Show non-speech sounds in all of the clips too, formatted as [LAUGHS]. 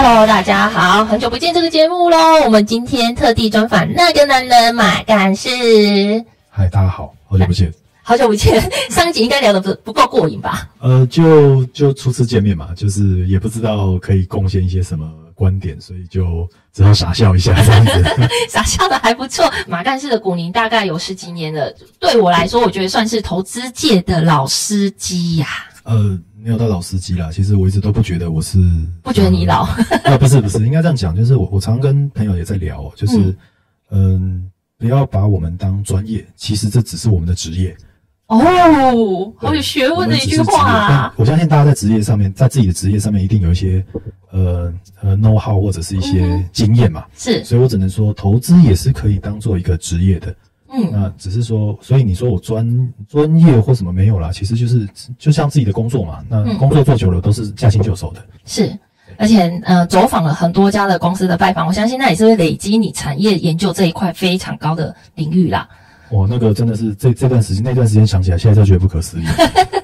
Hello，大家好，很久不见这个节目喽。我们今天特地专访那个男人马干事。嗨，大家好，好久不见。好久不见，上一集应该聊的不不够过瘾吧？呃，就就初次见面嘛，就是也不知道可以贡献一些什么观点，所以就只好傻笑一下这样子。[LAUGHS] 傻笑的还不错。马干事的股龄大概有十几年了，对我来说，我觉得算是投资界的老司机呀、啊。呃，没有到老司机啦，其实我一直都不觉得我是，不觉得你老。呃，[LAUGHS] 不是不是，应该这样讲，就是我我常跟朋友也在聊，就是嗯、呃，不要把我们当专业，其实这只是我们的职业。哦，好有学问的一句话啊！我相信大家在职业上面，在自己的职业上面，一定有一些呃呃 know how 或者是一些经验嘛。是，所以我只能说，投资也是可以当做一个职业的。嗯，那只是说，所以你说我专专业或什么没有啦，其实就是就像自己的工作嘛。那工作做久了，都是驾轻就熟的。是，而且呃，走访了很多家的公司的拜访，我相信那也是会累积你产业研究这一块非常高的领域啦。哇，那个真的是这这段时间那段时间想起来，现在就觉得不可思议。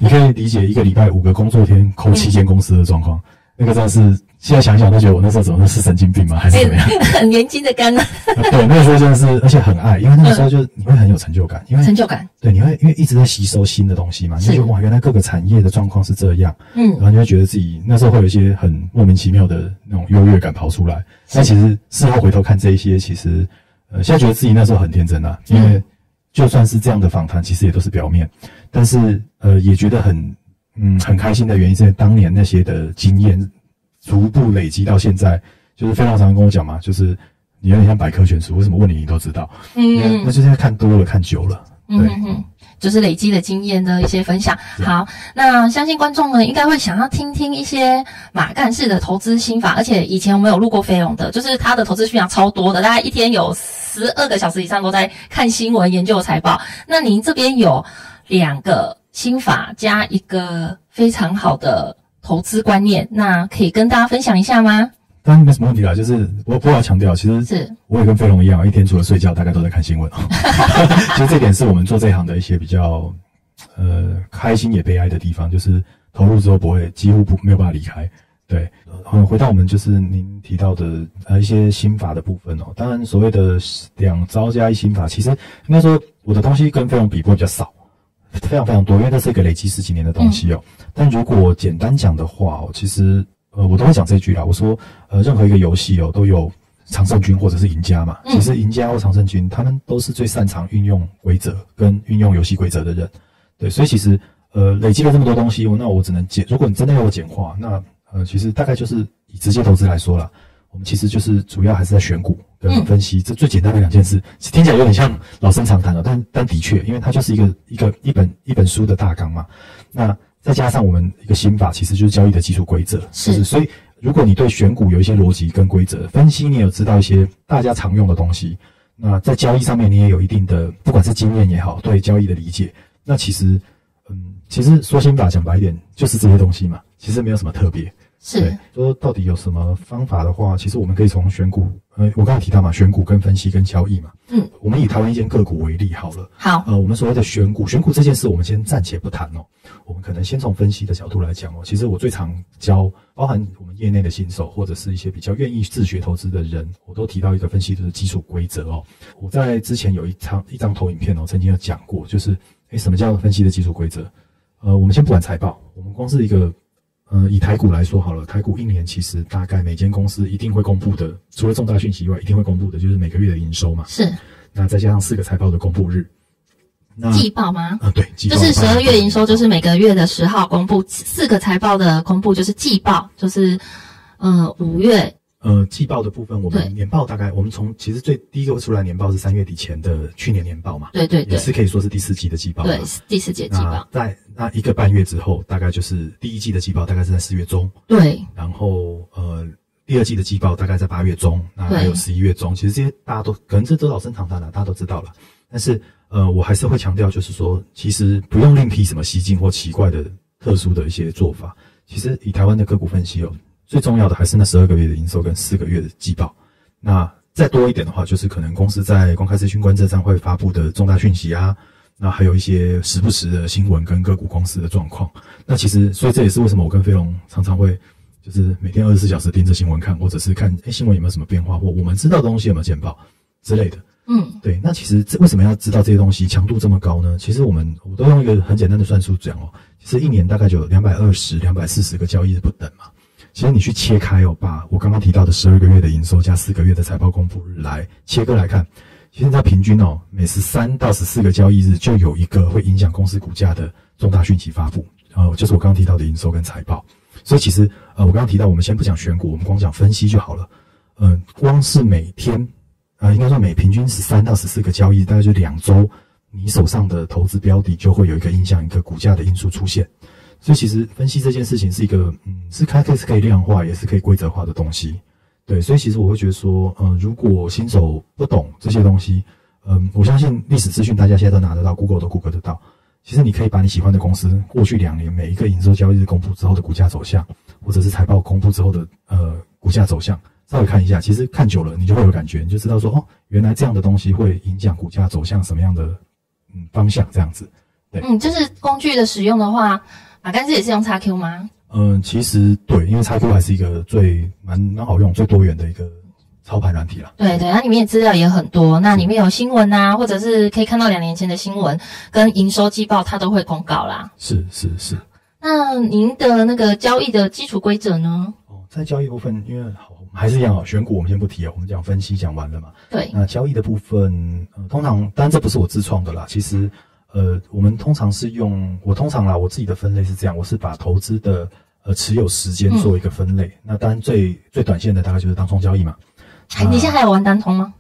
你可以理解一个礼拜五个工作天扣七间公司的状况，嗯、那个真的是现在想想都觉得我那时候怎么是神经病吗？还是怎么样？[LAUGHS] 很年轻的肝啊？[LAUGHS] 对，那个时候真的是，而且很爱，因为那个时候就你会很有成就感，因为成就感。对，你会因为一直在吸收新的东西嘛，你就觉得哇，原来各个产业的状况是这样，嗯，然后你会觉得自己那时候会有一些很莫名其妙的那种优越感跑出来。但其实事后回头看这一些，其实呃，现在觉得自己那时候很天真啊，因为。就算是这样的访谈，其实也都是表面，但是呃，也觉得很嗯很开心的原因，是当年那些的经验逐步累积到现在，就是非常常跟我讲嘛，就是你有点像百科全书，为什么问你你都知道？嗯，那就是看多了，看久了，对。嗯就是累积的经验的一些分享。好，那相信观众呢应该会想要听听一些马干事的投资心法，而且以前我们有录过飞龙的，就是他的投资分享超多的，大概一天有十二个小时以上都在看新闻、研究财报。那您这边有两个心法加一个非常好的投资观念，那可以跟大家分享一下吗？当然没什么问题啦，就是我不要强调，其实是我也跟飞龙一样，一天除了睡觉，大概都在看新闻。[LAUGHS] 其实这点是我们做这一行的一些比较呃开心也悲哀的地方，就是投入之后不会几乎不没有办法离开。对，呃，回到我们就是您提到的呃一些心法的部分哦。当然所谓的两招加一心法，其实应该说我的东西跟飞龙比会比较少，非常非常多，因为这是一个累积十几年的东西哦。嗯、但如果简单讲的话哦，其实。呃，我都会讲这句啦。我说，呃，任何一个游戏哦，都有常胜军或者是赢家嘛。其实赢家或常胜军，他们都是最擅长运用规则跟运用游戏规则的人。对，所以其实，呃，累积了这么多东西，那我只能简。如果你真的要我简化，那呃，其实大概就是以直接投资来说啦，我们其实就是主要还是在选股跟分析，这最简单的两件事。听起来有点像老生常谈了，但但的确，因为它就是一个一个一本一本书的大纲嘛。那再加上我们一个心法，其实就是交易的基础规则。是，是，所以如果你对选股有一些逻辑跟规则分析，你也有知道一些大家常用的东西，那在交易上面你也有一定的，不管是经验也好，对交易的理解，那其实，嗯，其实说心法讲白一点，就是这些东西嘛，其实没有什么特别。是。对，说到底有什么方法的话，其实我们可以从选股，呃，我刚才提到嘛，选股跟分析跟交易嘛，嗯，我们以台湾一间个股为例好了，好，呃，我们所谓的选股，选股这件事，我们先暂且不谈哦，我们可能先从分析的角度来讲哦，其实我最常教，包含我们业内的新手或者是一些比较愿意自学投资的人，我都提到一个分析的基础规则哦，我在之前有一张一张投影片哦，曾经有讲过，就是，诶，什么叫分析的基础规则？呃，我们先不管财报，我们光是一个。呃，以台股来说好了，台股一年其实大概每间公司一定会公布的，除了重大讯息以外，一定会公布的就是每个月的营收嘛。是。那再加上四个财报的公布日，那季报吗？啊、呃，对，季报。就是十二月营收，就是每个月的十号公布，四个财报的公布就是季报，就是嗯五月。呃，季报的部分，我们年报大概，我们从其实最第一个出来年报是三月底前的去年年报嘛，对对对，也是可以说是第四季的季报，对，第四季季报。在那一个半月之后，大概就是第一季的季报，大概是在四月中，对。然后呃，第二季的季报大概在八月中，那还有十一月中。其实这些大家都可能这都老生常谈了，大家都知道了。但是呃，我还是会强调，就是说，其实不用另辟什么蹊径或奇怪的特殊的一些做法。其实以台湾的个股分析哦。最重要的还是那十二个月的营收跟四个月的季报。那再多一点的话，就是可能公司在公开资讯观测站会发布的重大讯息啊，那还有一些时不时的新闻跟个股公司的状况。那其实，所以这也是为什么我跟飞龙常常会就是每天二十四小时盯着新闻看，或者是看诶新闻有没有什么变化，或我们知道的东西有没有见报之类的。嗯，对。那其实这为什么要知道这些东西强度这么高呢？其实我们我都用一个很简单的算术讲哦，其实一年大概就有两百二十、两百四十个交易日不等嘛。其实你去切开哦，把我刚刚提到的十二个月的营收加四个月的财报公布日来切割来看，其实它平均哦，每十三到十四个交易日就有一个会影响公司股价的重大讯息发布，呃，就是我刚刚提到的营收跟财报。所以其实呃，我刚刚提到，我们先不讲选股，我们光讲分析就好了。嗯、光是每天、呃，应该说每平均十三到十四个交易，大概就两周，你手上的投资标的就会有一个影响一个股价的因素出现。所以其实分析这件事情是一个，嗯，是它可是可以量化，也是可以规则化的东西，对。所以其实我会觉得说，嗯、如果新手不懂这些东西，嗯，我相信历史资讯大家现在都拿得到，Google 都 Google 得到。其实你可以把你喜欢的公司过去两年每一个营收交易日公布之后的股价走向，或者是财报公布之后的呃股价走向，稍微看一下。其实看久了，你就会有感觉，你就知道说，哦，原来这样的东西会影响股价走向什么样的嗯方向，这样子。对，嗯，就是工具的使用的话。马干事也是用 XQ 吗？嗯，其实对，因为 XQ 还是一个最蛮蛮好用、最多元的一个操盘软体啦。对对，它里面的资料也很多，那里面有新闻啊，或者是可以看到两年前的新闻跟营收季报，它都会公告啦。是是是。那您的那个交易的基础规则呢？哦，在交易部分，因为好还是一样啊，选股我们先不提啊，我们讲分析讲完了嘛。对。那交易的部分，呃，通常当然这不是我自创的啦，其实。呃，我们通常是用我通常啦，我自己的分类是这样，我是把投资的呃持有时间做一个分类。嗯、那当然最最短线的大概就是当冲交易嘛。哎，你现在还有玩当冲吗？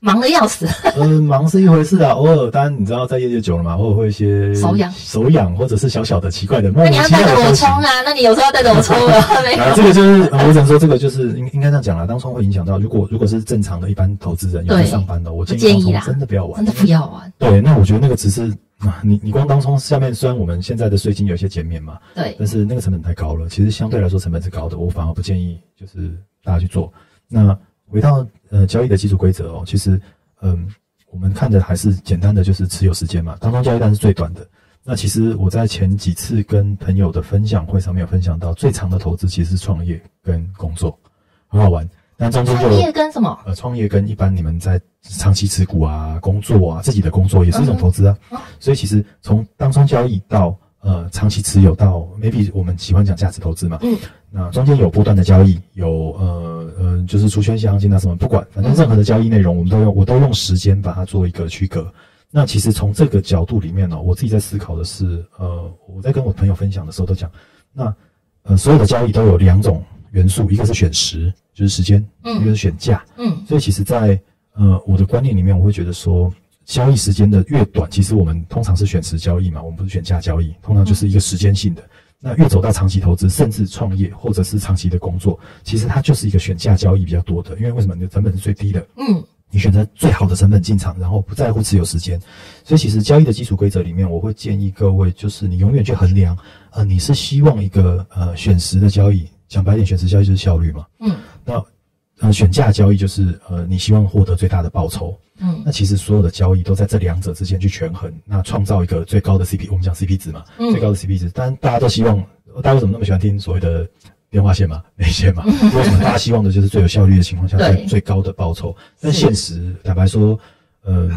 忙得要死。呃，忙是一回事啊，偶尔当然你知道在业界久了嘛，偶尔会一些手痒手痒，或者是小小的奇怪的。那你要带着我冲啊？那你有时候要带着我冲啊？[LAUGHS] 啊，这个就是我只能说这个就是应应该这样讲啦，当冲会影响到如果如果是正常的一般投资人有在上班的，我建议真的不要玩，真的不要玩。对，那我觉得那个只是。啊，你你光当冲下面，虽然我们现在的税金有些减免嘛，对，但是那个成本太高了，其实相对来说成本是高的，我反而不建议就是大家去做。那回到呃交易的基础规则哦，其实嗯，我们看的还是简单的，就是持有时间嘛，当中交易单是最短的。那其实我在前几次跟朋友的分享会上面有分享到，最长的投资其实是创业跟工作，很好玩。但中间就创业跟什么？呃，创业跟一般你们在长期持股啊、工作啊、自己的工作也是一种投资啊。嗯、所以其实从当中交易到呃长期持有到 maybe 我们喜欢讲价值投资嘛。嗯。那中间有波段的交易，有呃呃就是除权息行情啊什么，不管反正任何的交易内容，我们都用我都用时间把它做一个区隔。那其实从这个角度里面呢、哦，我自己在思考的是，呃，我在跟我朋友分享的时候都讲，那呃所有的交易都有两种。元素，一个是选时，就是时间，嗯，一个是选价，嗯，所以其实在，在呃我的观念里面，我会觉得说，交易时间的越短，其实我们通常是选时交易嘛，我们不是选价交易，通常就是一个时间性的。嗯、那越走到长期投资，甚至创业或者是长期的工作，其实它就是一个选价交易比较多的，因为为什么？你的成本是最低的，嗯，你选择最好的成本进场，然后不在乎持有时间，所以其实交易的基础规则里面，我会建议各位，就是你永远去衡量，呃，你是希望一个呃选时的交易。讲白点，选时交易就是效率嘛。嗯，那呃，选价交易就是呃，你希望获得最大的报酬。嗯，那其实所有的交易都在这两者之间去权衡，那创造一个最高的 CP，我们讲 CP 值嘛，嗯、最高的 CP 值。当然，大家都希望，大家为什么那么喜欢听所谓的电话线嘛、内线嘛？[LAUGHS] 嗯、为什么大家希望的就是最有效率的情况下，最最高的报酬？但现实坦白说，呃。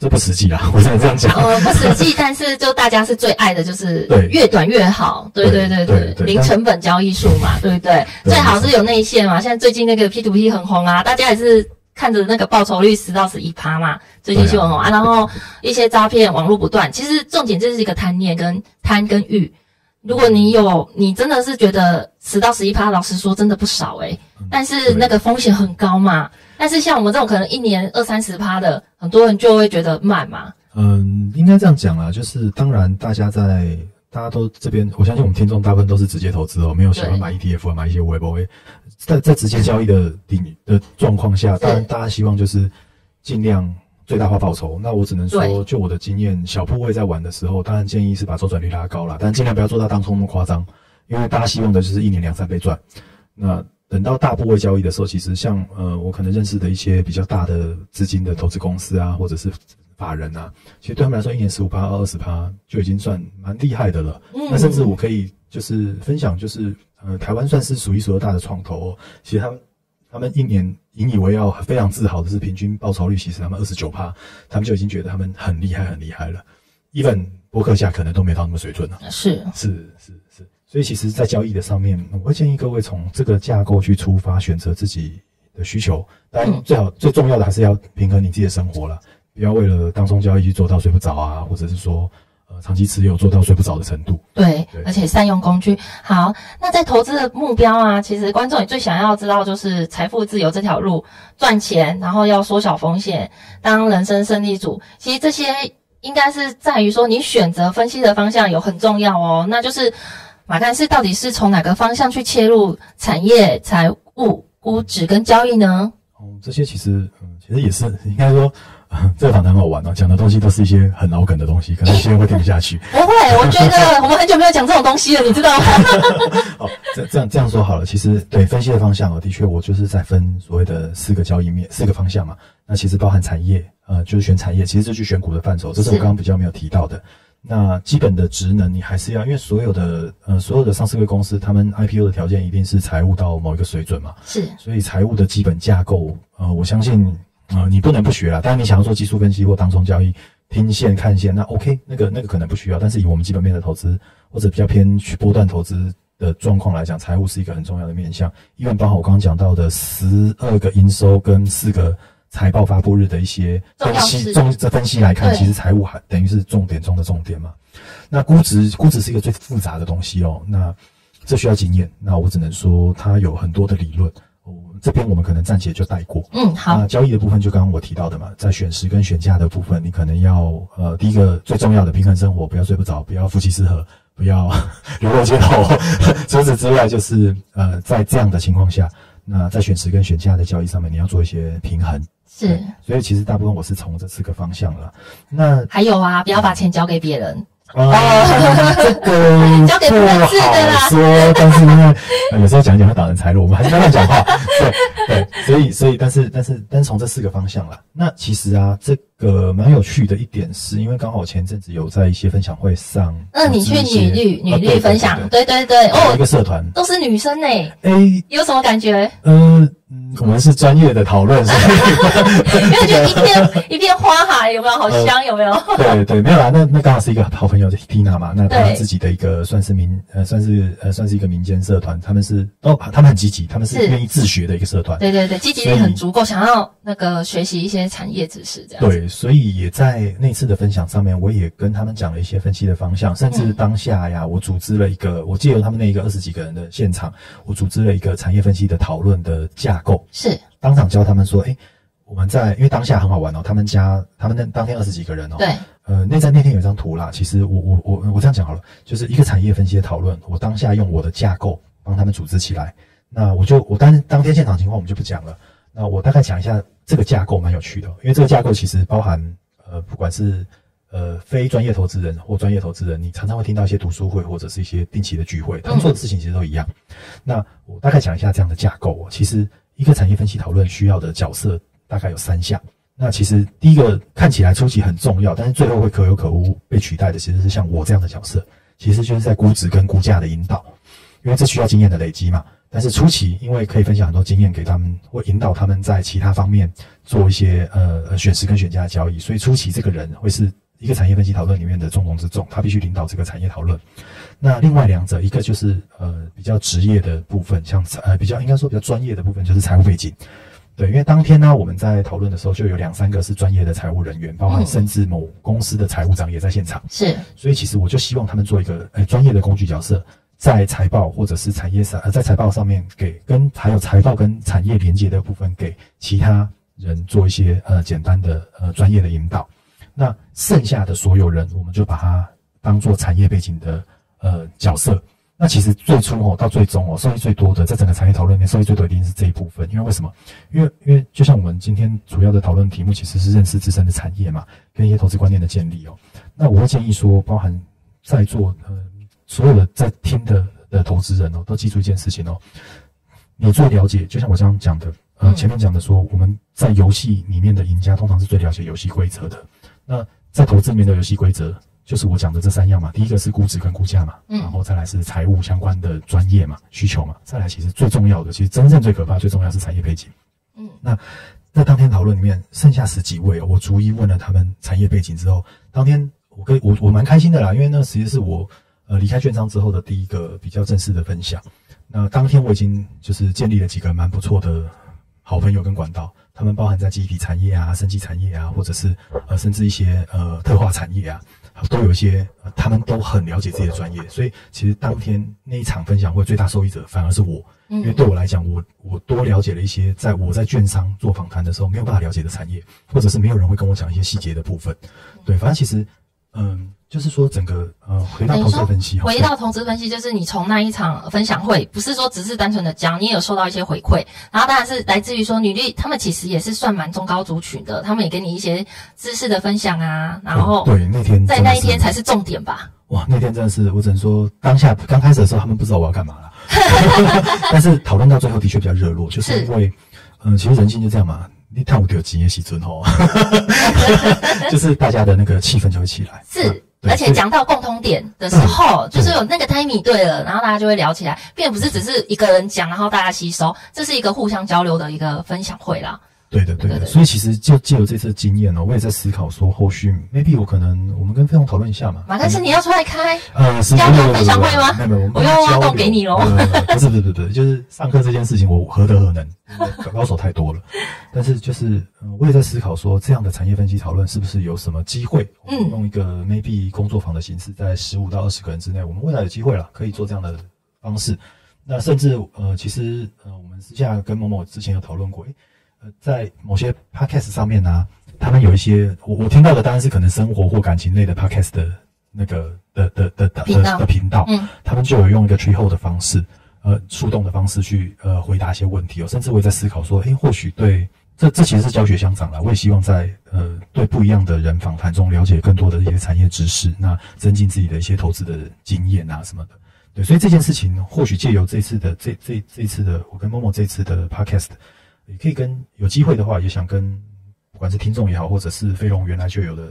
这不实际啦，我只能这样讲。呃，不实际，但是就大家是最爱的，就是越短越好。对对对对，零成本交易术嘛，对不对？最好是有内线嘛。现在最近那个 P to P 很红啊，大家也是看着那个报酬率十到十一趴嘛，最近新闻红啊。然后一些诈骗网络不断，其实重点就是一个贪念跟贪跟欲。如果你有，你真的是觉得十到十一趴，老实说真的不少诶、欸、但是那个风险很高嘛。但是像我们这种可能一年二三十趴的，很多人就会觉得慢嘛。嗯，应该这样讲啦，就是当然大家在大家都这边，我相信我们听众大部分都是直接投资哦，没有喜欢买 ETF 啊，买一些 Web，在在直接交易的顶的状况下，当然大家希望就是尽量最大化报酬。那我只能说，就我的经验，小部位在玩的时候，当然建议是把周转率拉高了，但尽量不要做到当初那么夸张，因为大家希望的就是一年两三倍赚。那等到大部位交易的时候，其实像呃，我可能认识的一些比较大的资金的投资公司啊，或者是法人啊，其实对他们来说，一年十五趴、二十趴就已经算蛮厉害的了。嗯，那甚至我可以就是分享，就是呃，台湾算是数一数二大的创投哦。其实他们他们一年引以为傲、非常自豪的是平均报酬率，其实他们二十九趴，他们就已经觉得他们很厉害、很厉害了。even 波克夏可能都没到那么水准呢。是是是是，所以其实，在交易的上面，我会建议各位从这个架构去出发，选择自己的需求。当然，最好最重要的还是要平衡你自己的生活了，不要为了当中交易去做到睡不着啊，或者是说。呃，长期持有做到睡不着的程度。对，对，而且善用工具。好，那在投资的目标啊，其实观众也最想要知道就是财富自由这条路，赚钱，然后要缩小风险，当人生胜利组。其实这些应该是在于说你选择分析的方向有很重要哦。那就是马干事到底是从哪个方向去切入产业、财务、估值跟交易呢？哦，这些其实，嗯，其实也是应该说。[LAUGHS] 这个访谈很好玩哦，讲的东西都是一些很老梗的东西，可能有些人会听不下去。[LAUGHS] 不会，我觉得 [LAUGHS] 我们很久没有讲这种东西了，你知道吗？好，这这样这样说好了。其实对分析的方向哦，的确我就是在分所谓的四个交易面，四个方向嘛。那其实包含产业，呃，就是选产业，其实这去选股的范畴，这是我刚刚比较没有提到的。那基本的职能你还是要，因为所有的呃所有的上市柜公司，他们 IPO 的条件一定是财务到某一个水准嘛。是，所以财务的基本架构，呃，我相信。啊、呃，你不能不学啊。当然，你想要做技术分析或当中交易，听线看线，那 OK，那个那个可能不需要。但是以我们基本面的投资或者比较偏去波段投资的状况来讲，财务是一个很重要的面向。因为包括我刚刚讲到的十二个营收跟四个财报发布日的一些分析，重这分析来看，其实财务还等于是重点中的重点嘛。那估值估值是一个最复杂的东西哦。那这需要经验。那我只能说，它有很多的理论。这边我们可能暂且就带过。嗯，好。那交易的部分就刚刚我提到的嘛，在选时跟选价的部分，你可能要呃，第一个最重要的平衡生活，不要睡不着，不要夫妻失和，不要 [LAUGHS] 流落街头。[LAUGHS] 除此之外，就是呃，在这样的情况下，那在选时跟选价的交易上面，你要做一些平衡。是。所以其实大部分我是从这四个方向了。那还有啊，不要把钱交给别人。哦，[LAUGHS] 这个不认识的啦。说，[LAUGHS] 但是因为有时候讲一讲会打人财路，我们还是慢慢讲话。对对，所以所以，但是但是但是从这四个方向啦，那其实啊，这个蛮有趣的一点是，因为刚好前阵子有在一些分享会上，嗯，你去女律女律分享，对对对，哦，一个社团都是女生呢，诶，有什么感觉？嗯。我们是专业的讨论，[LAUGHS] 因为就一片一片花海，有没有好香？[LAUGHS] 有没有？对对，没有啦。那那刚好是一个好朋友的 Tina 嘛，那他自己的一个算是民呃，算是呃，算是一个民间社团。他们是哦，他们很积极，他们是愿意自学的一个社团。对对对，积极性很足够，想要那个学习一些产业知识这样。对，所以也在那次的分享上面，我也跟他们讲了一些分析的方向，甚至当下呀，我组织了一个，我借由他们那一个二十几个人的现场，我组织了一个产业分析的讨论的架构。是当场教他们说，诶，我们在因为当下很好玩哦，他们家他们那当天二十几个人哦，对，呃，那在那天有一张图啦。其实我我我我这样讲好了，就是一个产业分析的讨论，我当下用我的架构帮他们组织起来。那我就我当当天现场情况我们就不讲了。那我大概讲一下这个架构蛮有趣的，因为这个架构其实包含呃，不管是呃非专业投资人或专业投资人，你常常会听到一些读书会或者是一些定期的聚会，他们做的事情其实都一样。嗯、那我大概讲一下这样的架构哦，其实。一个产业分析讨论需要的角色大概有三项。那其实第一个看起来初期很重要，但是最后会可有可无被取代的，其实是像我这样的角色，其实就是在估值跟估价的引导，因为这需要经验的累积嘛。但是初期因为可以分享很多经验给他们，会引导他们在其他方面做一些呃选时跟选价的交易，所以初期这个人会是一个产业分析讨论里面的重中之重，他必须领导这个产业讨论。那另外两者，一个就是呃比较职业的部分，像呃比较应该说比较专业的部分，就是财务背景。对，因为当天呢，我们在讨论的时候，就有两三个是专业的财务人员，包含甚至某公司的财务长也在现场。是，所以其实我就希望他们做一个呃专业的工具角色，在财报或者是产业上，呃在财报上面给跟还有财报跟产业连接的部分，给其他人做一些呃简单的呃专业的引导。那剩下的所有人，我们就把它当做产业背景的。呃，角色，那其实最初哦，到最终哦，受益最多的，在整个产业讨论里面，受益最多一定是这一部分。因为为什么？因为因为就像我们今天主要的讨论题目，其实是认识自身的产业嘛，跟一些投资观念的建立哦。那我会建议说，包含在座呃所有的在听的的投资人哦，都记住一件事情哦，你最了解，就像我这样讲的，呃，前面讲的说，我们在游戏里面的赢家通常是最了解游戏规则的。那在投资里面的游戏规则。就是我讲的这三样嘛。第一个是估值跟估价嘛，嗯，然后再来是财务相关的专业嘛需求嘛，再来其实最重要的，其实真正最可怕、最重要是产业背景。嗯，那在当天讨论里面，剩下十几位，我逐一问了他们产业背景之后，当天我跟我我蛮开心的啦，因为那其实是我呃离开券商之后的第一个比较正式的分享。那当天我已经就是建立了几个蛮不错的好朋友跟管道。他们包含在记忆体产业啊、生技产业啊，或者是呃，甚至一些呃特化产业啊，都有一些、呃，他们都很了解自己的专业。所以其实当天那一场分享会最大受益者反而是我，因为对我来讲，我我多了解了一些在我在券商做访谈的时候没有办法了解的产业，或者是没有人会跟我讲一些细节的部分。对，反正其实嗯。就是说，整个呃，回到投资分析，回到投资分析，就是你从那一场分享会，不是说只是单纯的讲，你也有收到一些回馈，然后当然是来自于说女力，他们其实也是算蛮中高族群的，他们也给你一些知识的分享啊，然后对那天在那一天才是重点吧？哇，那天真的是，我只能说当下刚开始的时候，他们不知道我要干嘛了，[LAUGHS] [LAUGHS] 但是讨论到最后的确比较热络，就是因为嗯、呃，其实人性就这样嘛。你看我有经验，喜尊吼，[LAUGHS] 就是大家的那个气氛就会起来。是，而且讲到共通点的时候，就是有那个 timing 对了，然后大家就会聊起来，并不是只是一个人讲，然后大家吸收，这是一个互相交流的一个分享会啦。对的，对的，所以其实就借由这次经验呢，我也在思考说，后续 maybe 我可能我们跟飞龙讨论一下嘛。马克思，你要出来开呃交流分享会吗？没有没有，我要挖洞给你喽。不是不是不是，就是上课这件事情，我何德何能？[LAUGHS] 高手太多了。但是就是我也在思考说，这样的产业分析讨论是不是有什么机会？嗯，用一个 maybe 工作坊的形式，在十五到二十个人之内，我们未来有机会了，可以做这样的方式。那甚至呃，其实呃，我们私下跟某某之前有讨论过，诶。呃，在某些 podcast 上面呢、啊，他们有一些我我听到的当然是可能生活或感情类的 podcast 的那个的的的的频道。的频道，嗯，他们就有用一个 tree hole 的方式，呃，树洞的方式去呃回答一些问题哦，甚至我也在思考说，诶，或许对这这其实是教学相长了，我也希望在呃对不一样的人访谈中了解更多的一些产业知识，那增进自己的一些投资的经验啊什么的，对，所以这件事情或许借由这次的这这这次的我跟 Momo 这次的 podcast。也可以跟有机会的话，也想跟不管是听众也好，或者是飞龙原来就有的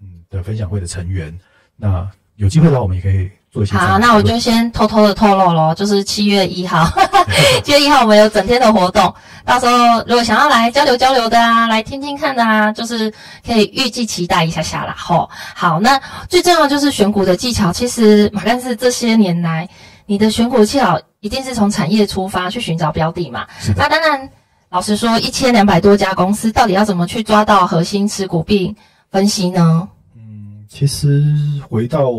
嗯的分享会的成员，那有机会的话，我们也可以做一些。好，那我就先偷偷的透露咯，就是七月一号，[LAUGHS] 七月一号我们有整天的活动，到时候如果想要来交流交流的啊，来听听看的啊，就是可以预计期待一下下啦。吼，好，那最重要就是选股的技巧，其实马干事这些年来，你的选股技巧一定是从产业出发去寻找标的嘛？的。那当然。老实说，一千两百多家公司，到底要怎么去抓到核心持股并分析呢？嗯，其实回到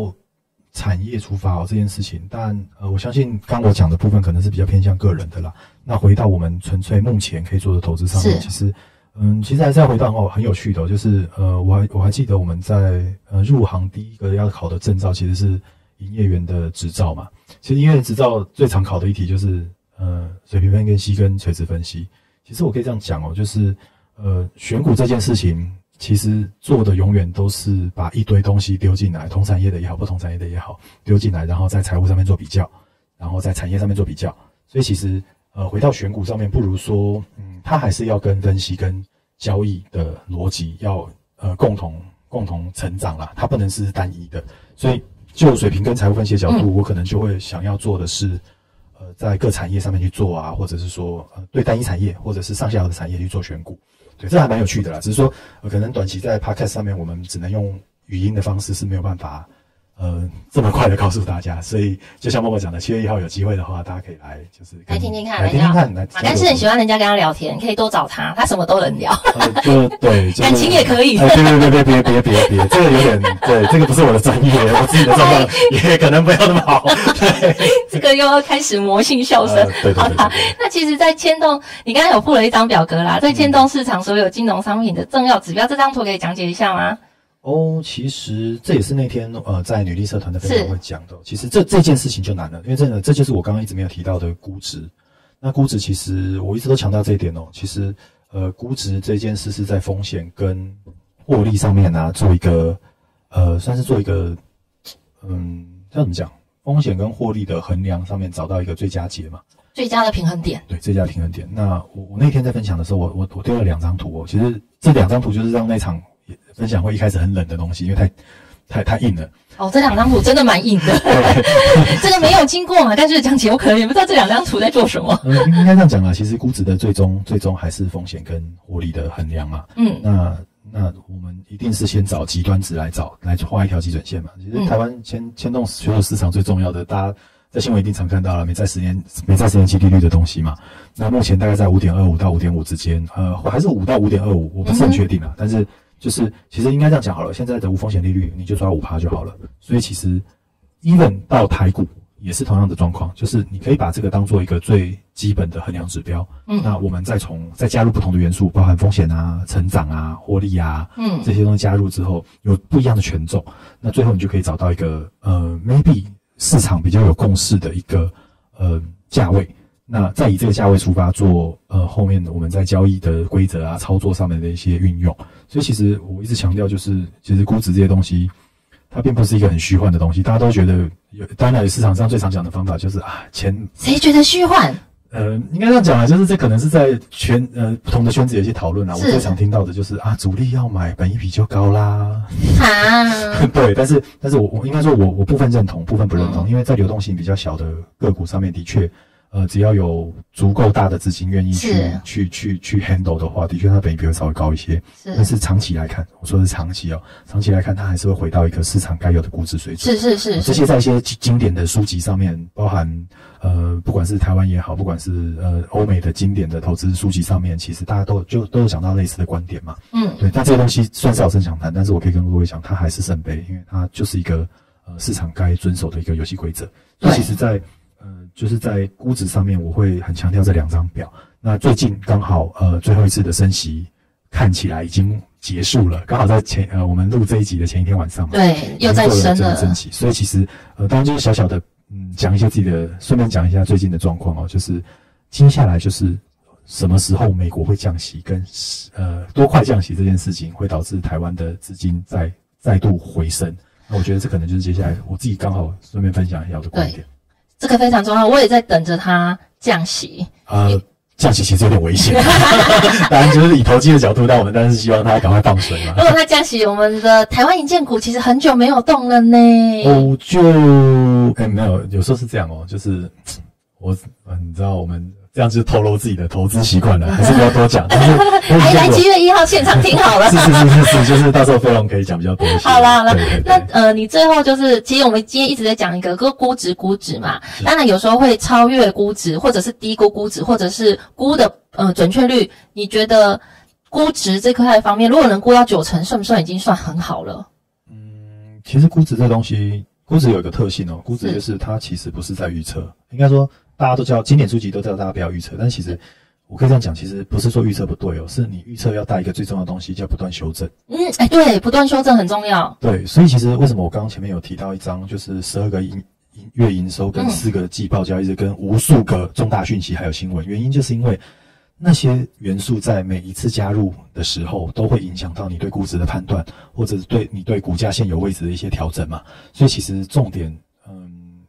产业出发哦，这件事情，但呃，我相信刚我讲的部分可能是比较偏向个人的啦。那回到我们纯粹目前可以做的投资上面，其实，嗯，其实还是要回到哦，很有趣的哦，就是呃，我还我还记得我们在呃入行第一个要考的证照其实是营业员的执照嘛。其实营业员执照最常考的一题就是呃水平分析跟垂直分析。其实我可以这样讲哦，就是，呃，选股这件事情，其实做的永远都是把一堆东西丢进来，同产业的也好，不同产业的也好，丢进来，然后在财务上面做比较，然后在产业上面做比较。所以其实，呃，回到选股上面，不如说，嗯，它还是要跟分析跟交易的逻辑要呃共同共同成长啦，它不能是单一的。所以就水平跟财务分析的角度，嗯，我可能就会想要做的是。呃，在各产业上面去做啊，或者是说，呃，对单一产业或者是上下游的产业去做选股，对，这还蛮有趣的啦。只是说，呃，可能短期在 Podcast 上面，我们只能用语音的方式是没有办法。呃这么快的告诉大家。所以就像默默讲的，七月一号有机会的话，大家可以来就是来听听看，来听听看。来，但是很喜欢人家跟他聊天，可以多找他，他什么都能聊。就对，[LAUGHS] 感情也可以。别别别别别别别，这个有点对，这个不是我的专业，我自己的专业也可能不要那么好。对，[LAUGHS] 这个又要开始魔性笑声。好啦，那其实，在牵动，你刚刚有附了一张表格啦，在牵动市场所有金融商品的重要指标，这张图可以讲解一下吗？哦，其实这也是那天呃在女力社团的分享会讲的。其实这这件事情就难了，因为真的这就是我刚刚一直没有提到的估值。那估值其实我一直都强调这一点哦。其实呃估值这件事是在风险跟获利上面啊做一个呃算是做一个嗯要怎么讲风险跟获利的衡量上面找到一个最佳解嘛，最佳的平衡点。对，最佳的平衡点。那我我那天在分享的时候，我我我丢了两张图哦。其实这两张图就是让那场。分享会一开始很冷的东西，因为太太太硬了。哦，这两张图真的蛮硬的。[LAUGHS] 这个没有经过马干事的讲解，我可能也不知道这两张图在做什么。嗯，[LAUGHS] 应该这样讲啦，其实估值的最终最终还是风险跟获利的衡量嘛。嗯，那那我们一定是先找极端值来找来画一条基准线嘛。其实台湾牵牵动所有市场最重要的，大家在新闻一定常看到了美债十年美债十年期利率的东西嘛。那目前大概在五点二五到五点五之间，呃，还是五到五点二五，我不是很确定啊，但是。就是其实应该这样讲好了，现在的无风险利率你就抓五趴就好了。所以其实 even 到台股也是同样的状况，就是你可以把这个当做一个最基本的衡量指标。嗯，那我们再从再加入不同的元素，包含风险啊、成长啊、获利啊，嗯，这些东西加入之后，有不一样的权重，那最后你就可以找到一个呃 maybe 市场比较有共识的一个呃价位。那再以这个价位出发做，呃，后面我们在交易的规则啊、操作上面的一些运用。所以其实我一直强调，就是其实估值这些东西，它并不是一个很虚幻的东西。大家都觉得有，当然市场上最常讲的方法就是啊，钱。谁觉得虚幻？呃，应该这样讲啊，就是这可能是在圈呃不同的圈子有一些讨论啊。我最常听到的就是啊，主力要买，本一比就高啦。啊。[LAUGHS] 对，但是但是我我应该说我我部分认同，部分不认同，嗯、因为在流动性比较小的个股上面，的确。呃，只要有足够大的资金愿意去去去去 handle 的话，的确它本益比会稍微高一些。是，但是长期来看，我说的是长期哦，长期来看，它还是会回到一个市场该有的估值水准。是是是，这些在一些经典的书籍上面，包含呃，不管是台湾也好，不管是呃欧美的经典的投资书籍上面，其实大家都就都有讲到类似的观点嘛。嗯，对，但这些东西算是老生常谈，但是我可以跟各位讲，它还是圣杯，因为它就是一个呃市场该遵守的一个游戏规则。那其实，在就是在估值上面，我会很强调这两张表。那最近刚好呃最后一次的升息看起来已经结束了，刚好在前呃我们录这一集的前一天晚上嘛，对，又在升了。升息，所以其实呃当然就是小小的嗯讲一些自己的，顺便讲一下最近的状况哦，就是接下来就是什么时候美国会降息，跟呃多快降息这件事情会导致台湾的资金再再度回升。那我觉得这可能就是接下来我自己刚好顺便分享一下我的观点。这个非常重要，我也在等着它降息。呃，降息其实有点危险，[LAUGHS] 当然就是以投机的角度，但我们当然是希望它赶快放水嘛。如果它降息，我们的台湾银建股其实很久没有动了呢。哦，就哎没有，有时候是这样哦，就是我，嗯，你知道我们。这样就透露自己的投资习惯了，[LAUGHS] 还是不要多讲。还 [LAUGHS] 来七月一号现场听好了。是是是是是，就是到时候飞龙可以讲比较多。好啦好啦，那呃，你最后就是，其实我们今天一直在讲一个个估值估值嘛，当然有时候会超越估值，或者是低估估值，或者是估的呃准确率。你觉得估值这块方面，如果能估到九成，算不算已经算很好了？嗯，其实估值这东西，估值有一个特性哦，估值就是它其实不是在预测，应该说。大家都叫经典书籍都叫大家不要预测，但其实我可以这样讲，其实不是说预测不对哦，是你预测要带一个最重要的东西，叫不断修正。嗯，哎，对，不断修正很重要。对，所以其实为什么我刚刚前面有提到一张，就是十二个营营月营收跟四个季报交易日跟无数个重大讯息还有新闻，原因就是因为那些元素在每一次加入的时候，都会影响到你对估值的判断，或者是对你对股价现有位置的一些调整嘛。所以其实重点。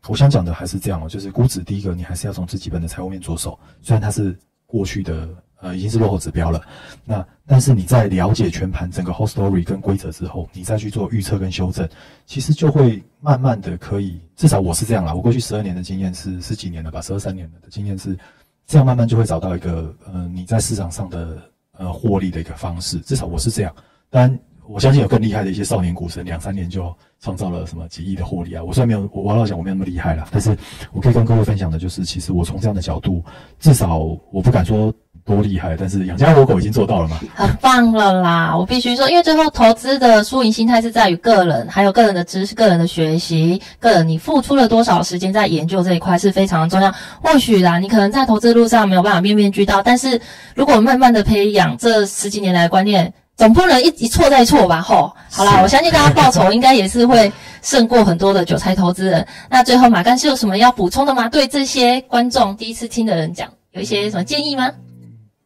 我想讲的还是这样哦，就是估值，第一个你还是要从最基本的财务面着手，虽然它是过去的呃已经是落后指标了，那但是你在了解全盘整个 whole story 跟规则之后，你再去做预测跟修正，其实就会慢慢的可以，至少我是这样啦，我过去十二年的经验是十几年了吧，十二三年的经验是这样，慢慢就会找到一个呃你在市场上的呃获利的一个方式，至少我是这样，当然。我相信有更厉害的一些少年股神，两三年就创造了什么几亿的获利啊！我虽然没有，我老实讲我没有那么厉害啦，但是我可以跟各位分享的就是，其实我从这样的角度，至少我不敢说多厉害，但是养家活口已经做到了嘛。很棒了啦！我必须说，因为最后投资的输赢心态是在于个人，还有个人的知识、个人的学习、个人你付出了多少时间在研究这一块是非常的重要。或许啦，你可能在投资路上没有办法面面俱到，但是如果慢慢的培养这十几年来的观念。总不能一一错再错吧？吼，好啦，我相信大家报酬应该也是会胜过很多的韭菜投资人。那最后马干事有什么要补充的吗？对这些观众第一次听的人讲，有一些什么建议吗？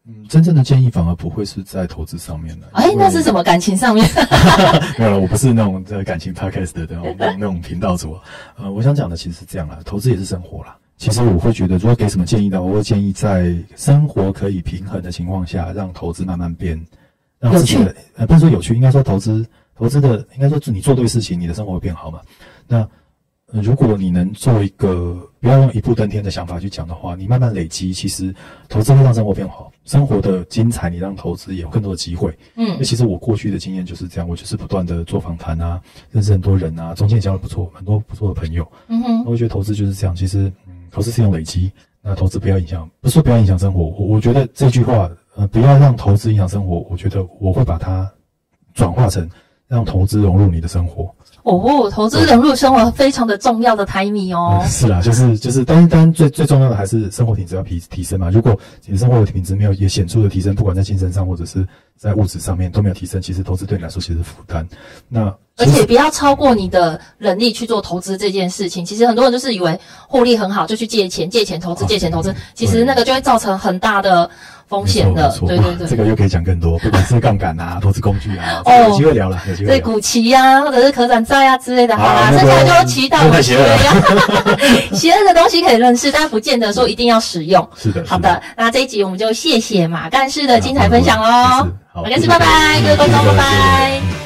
嗯，真正的建议反而不会是在投资上面的。哎、欸，那是什么？感情上面？[LAUGHS] 没有了，我不是那种在感情 podcast 的那种那种频道主。呃，我想讲的其实是这样啦，投资也是生活啦。其实我会觉得，如果给什么建议的话，我会建议在生活可以平衡的情况下，让投资慢慢变。让自己的呃，不是说有趣，应该说投资投资的应该说，你做对事情，你的生活会变好嘛。那。如果你能做一个不要用一步登天的想法去讲的话，你慢慢累积，其实投资会让生活变好，生活的精彩，你让投资也有更多的机会。嗯，那其实我过去的经验就是这样，我就是不断的做访谈啊，认识很多人啊，中间也交了不错很多不错的朋友。嗯哼，我觉得投资就是这样，其实嗯，投资是一种累积，那投资不要影响，不是说不要影响生活，我我觉得这句话，呃，不要让投资影响生活，我觉得我会把它转化成让投资融入你的生活。哦，投资融入生活非常的重要的台米哦。嗯、是啊，就是就是，但是当然最最重要的还是生活品质要提提升嘛。如果你的生活的品质没有也显著的提升，不管在精神上或者是在物质上面都没有提升，其实投资对你来说其实是负担。那而且不要超过你的能力去做投资这件事情。其实很多人就是以为获利很好就去借钱，借钱投资，借钱投资，其实那个就会造成很大的。风险的，对对对，这个又可以讲更多，不管是杠杆啊、投资工具啊，哦，有机会聊了，有机会。对，股期呀，或者是可转债啊之类的，好啦，剩下就祈祷我学了呀。[LAUGHS] 邪恶的东西可以认识，但不见得说一定要使用。是的，好的，那这一集我们就谢谢马干事的精彩分享喽。马干事，拜拜，各位观众，拜拜。